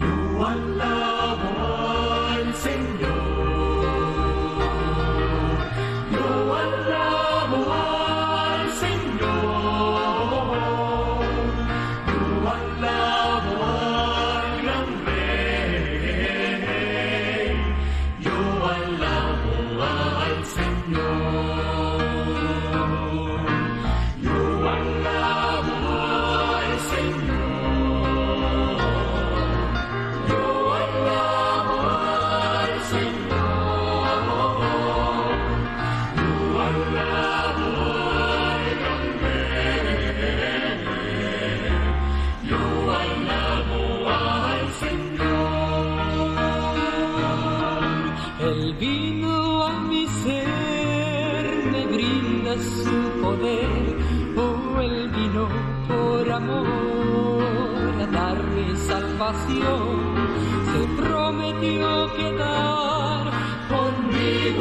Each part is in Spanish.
You are love.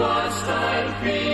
lost I've.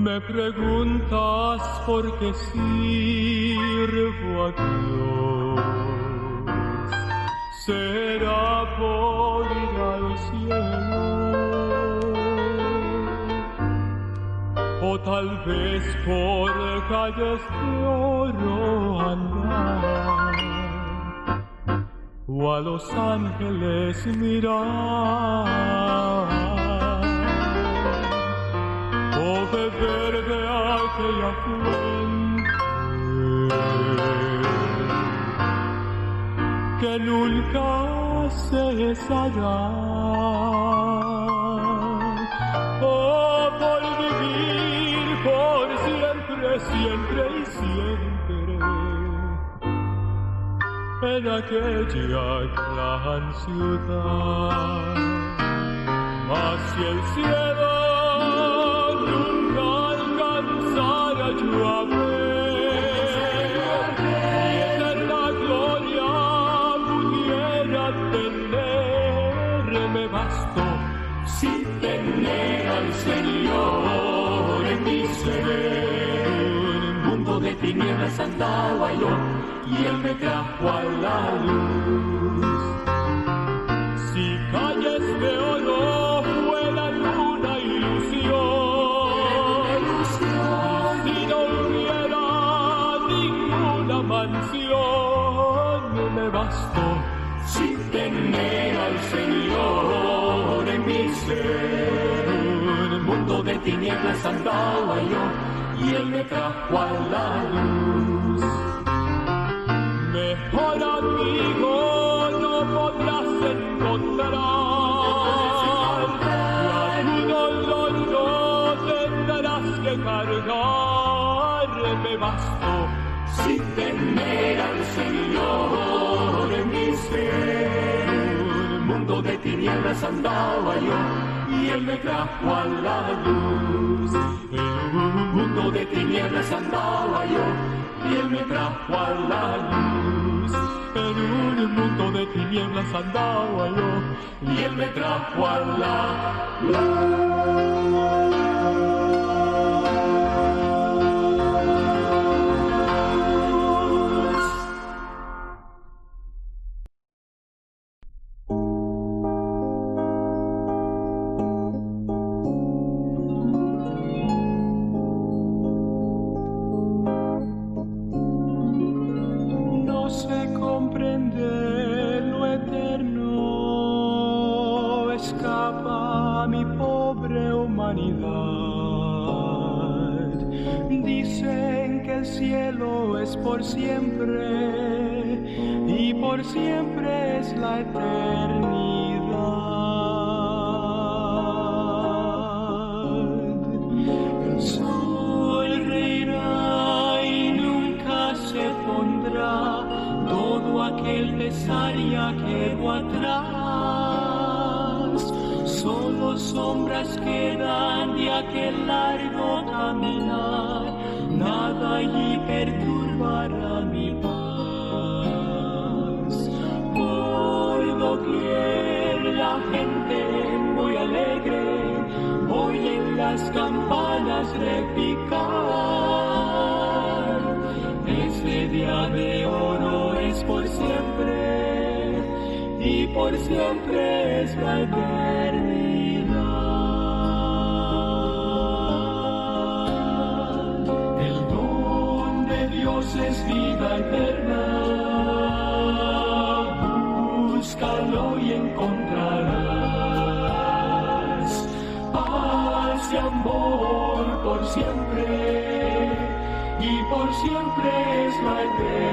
Me preguntas por qué sirvo a Dios. Será por al cielo. O tal vez por calles de oro andar. O a los ángeles mirar que nunca cesará. O por vivir por siempre, siempre y siempre en aquella gran ciudad. Si el cielo tinieblas andaba yo, y Él me trajo a la luz. Tinieblas andaba yo, y Él me trajo a la luz. Mejor amigo no podrás encontrar. Y a tu dolor no tendrás que cargar. Me bastó sin tener al Señor en mi ser. Un mundo de tinieblas andaba yo y Él me trajo a la luz. En un mundo de tinieblas andaba yo y Él me trajo a la luz. En un mundo de tinieblas andaba yo y Él me trajo a la luz. Soy el y nunca se pondrá. Todo aquel pesar ya quedó atrás. Solo sombras quedan de aquel largo caminar. Nada allí perturbará mi paz. Por doquier la gente muy alegre. Hoy en las siempre es la eternidad. El don de Dios es vida eterna. Búscalo y encontrarás paz y amor por siempre. Y por siempre es la eternidad.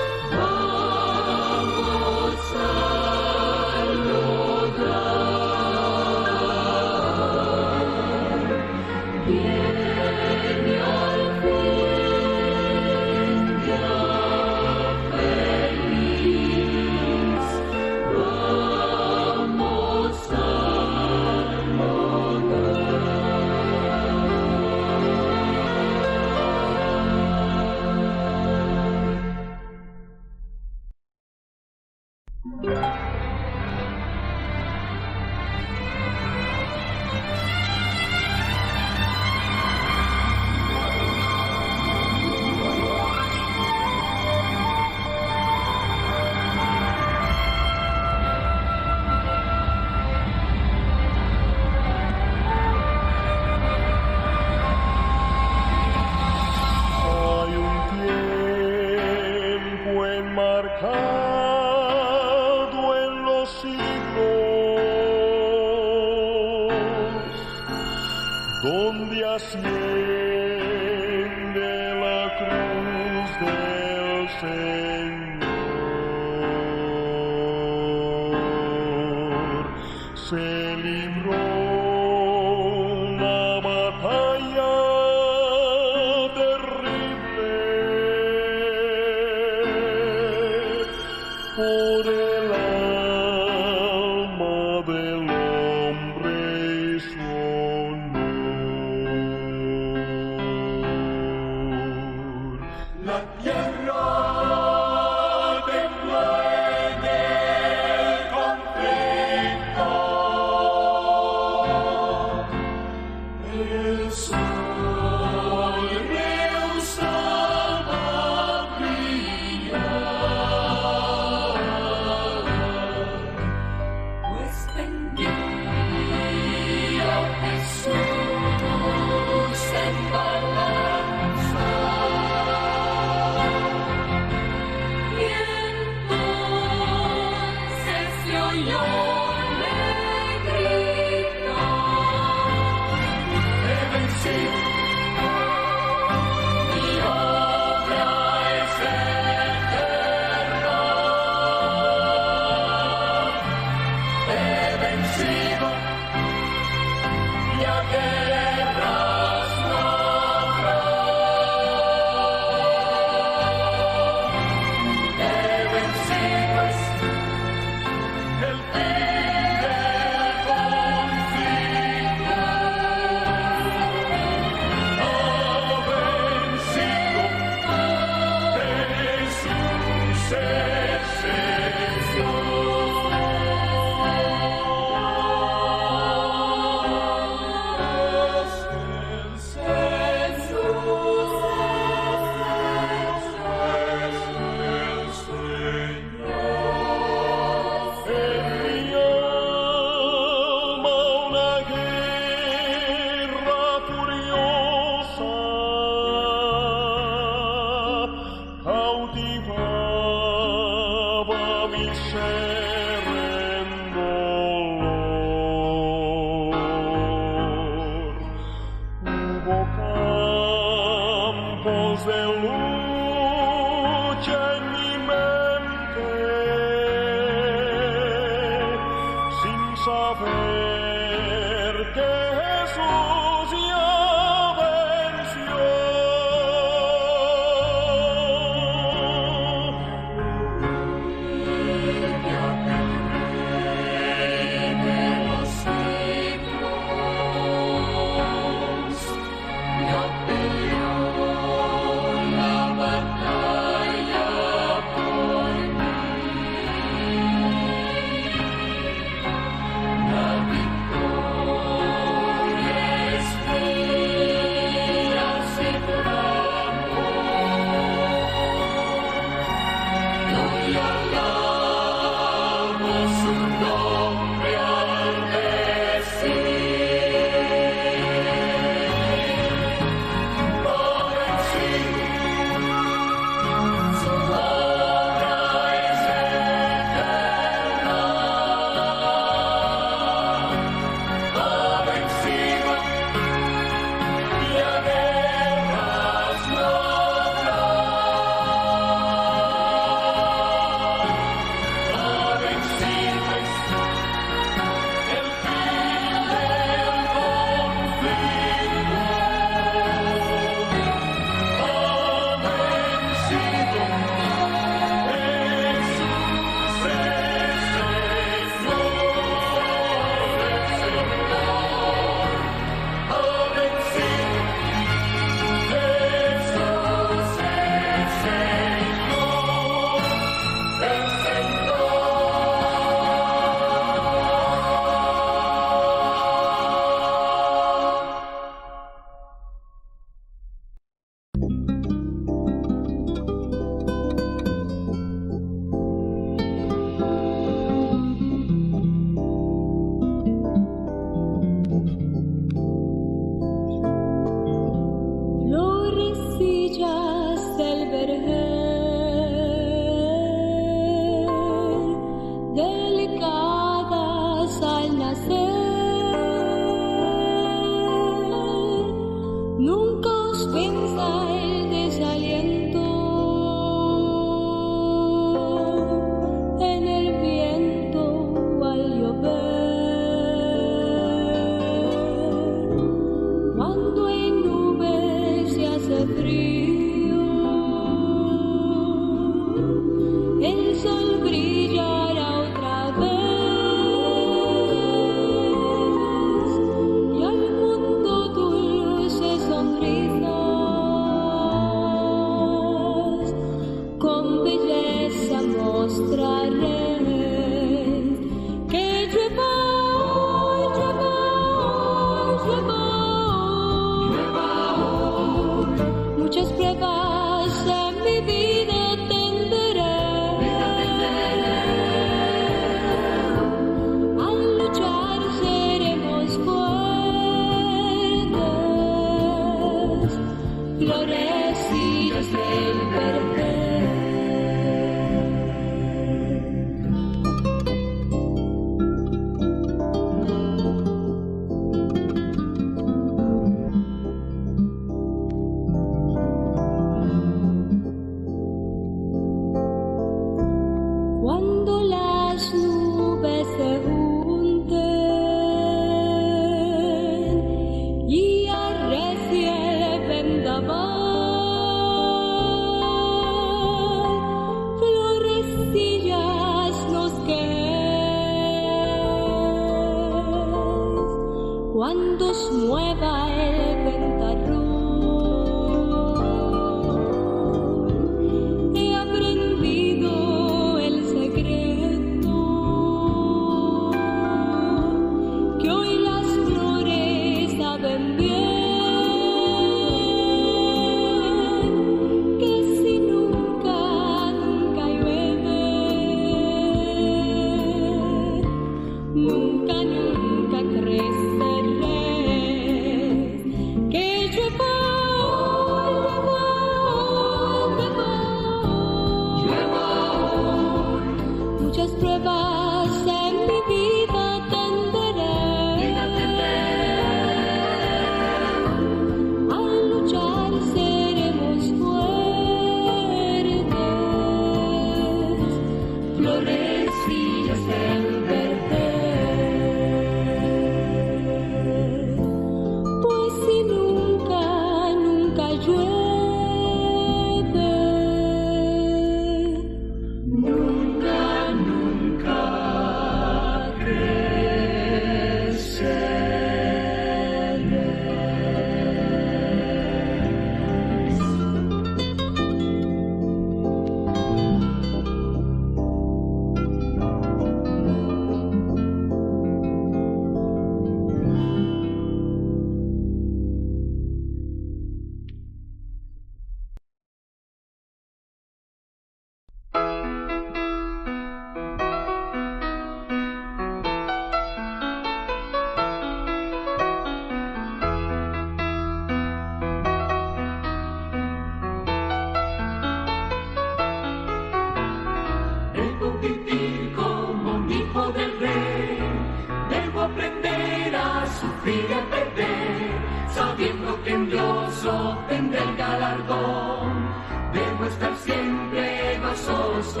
Debo estar siempre gozoso.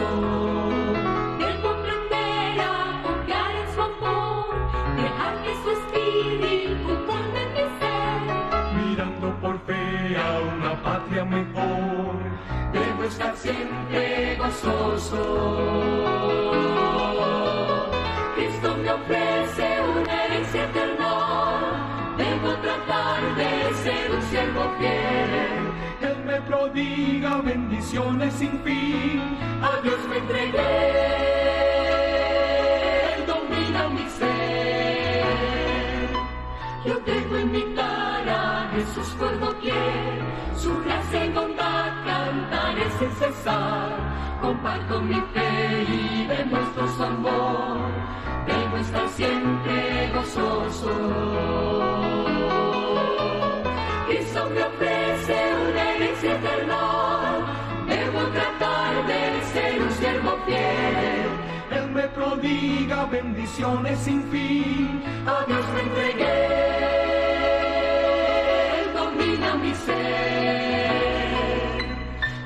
Debo aprender a confiar en su amor, dejar que su espíritu forme mi ser. mirando por fe a una patria mejor. Debo estar siempre gozoso. Cristo me ofrece una herencia eterna. Debo tratar de ser un siervo fiel. Prodiga bendiciones sin fin. A Dios me entregué. Él domina mi ser. Yo tengo en mi cara Jesús por doquier, su gracia y bondad cantaré sin cesar. Comparto mi fe y demuestro su amor, debo estar siempre gozoso. Cristo me Él me prodiga bendiciones sin fin. A Dios me entregué. Él domina mi ser.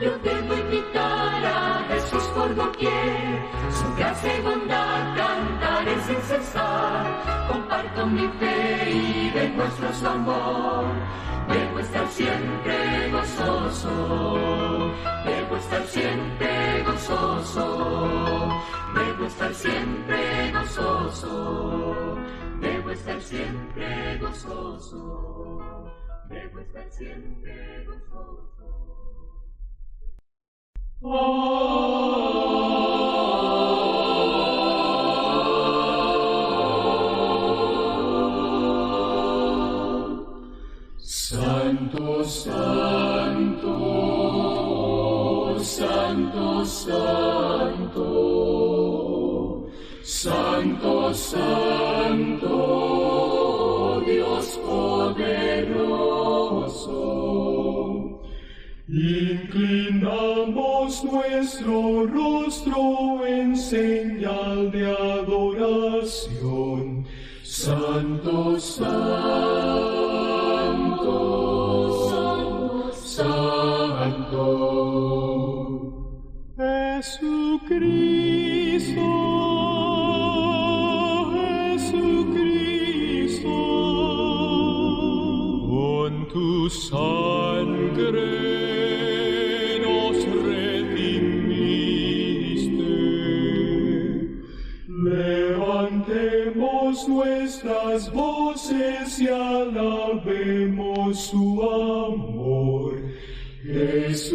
Yo debo imitar a Jesús por doquier. Su gracia y bondad cantaré sin cesar. Comparto mi fe y demuestro su amor. Debo estar siempre gozoso, debo estar siempre gozoso, debo estar siempre gozoso, debo estar siempre gozoso, debo estar siempre gozoso. Oh. Santo, Dios poderoso, inclinamos nuestro rostro. Alzaremos nuestras voces y alabemos su amor. Jesucristo.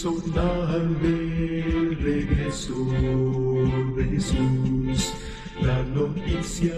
regreso, dame regreso de Jesús, la noticia.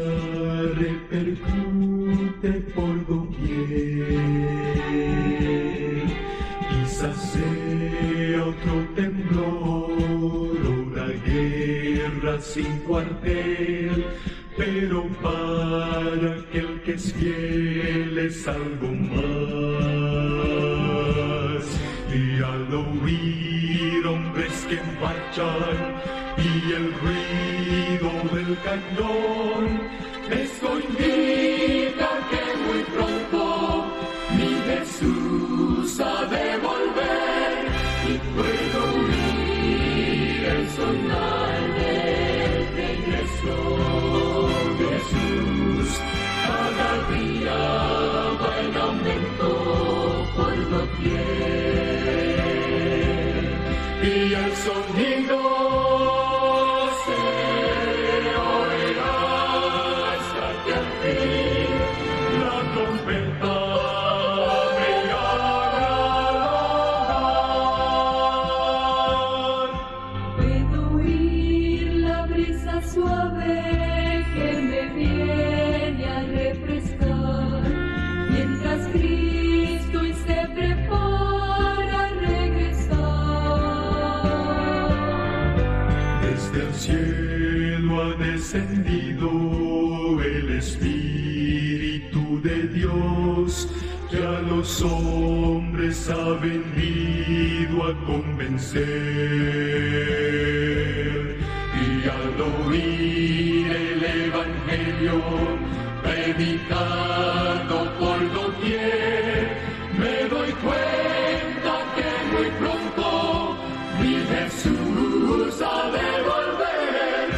夜 Y al oír el Evangelio predicado por doquier, me doy cuenta que muy pronto mi Jesús ha de volver.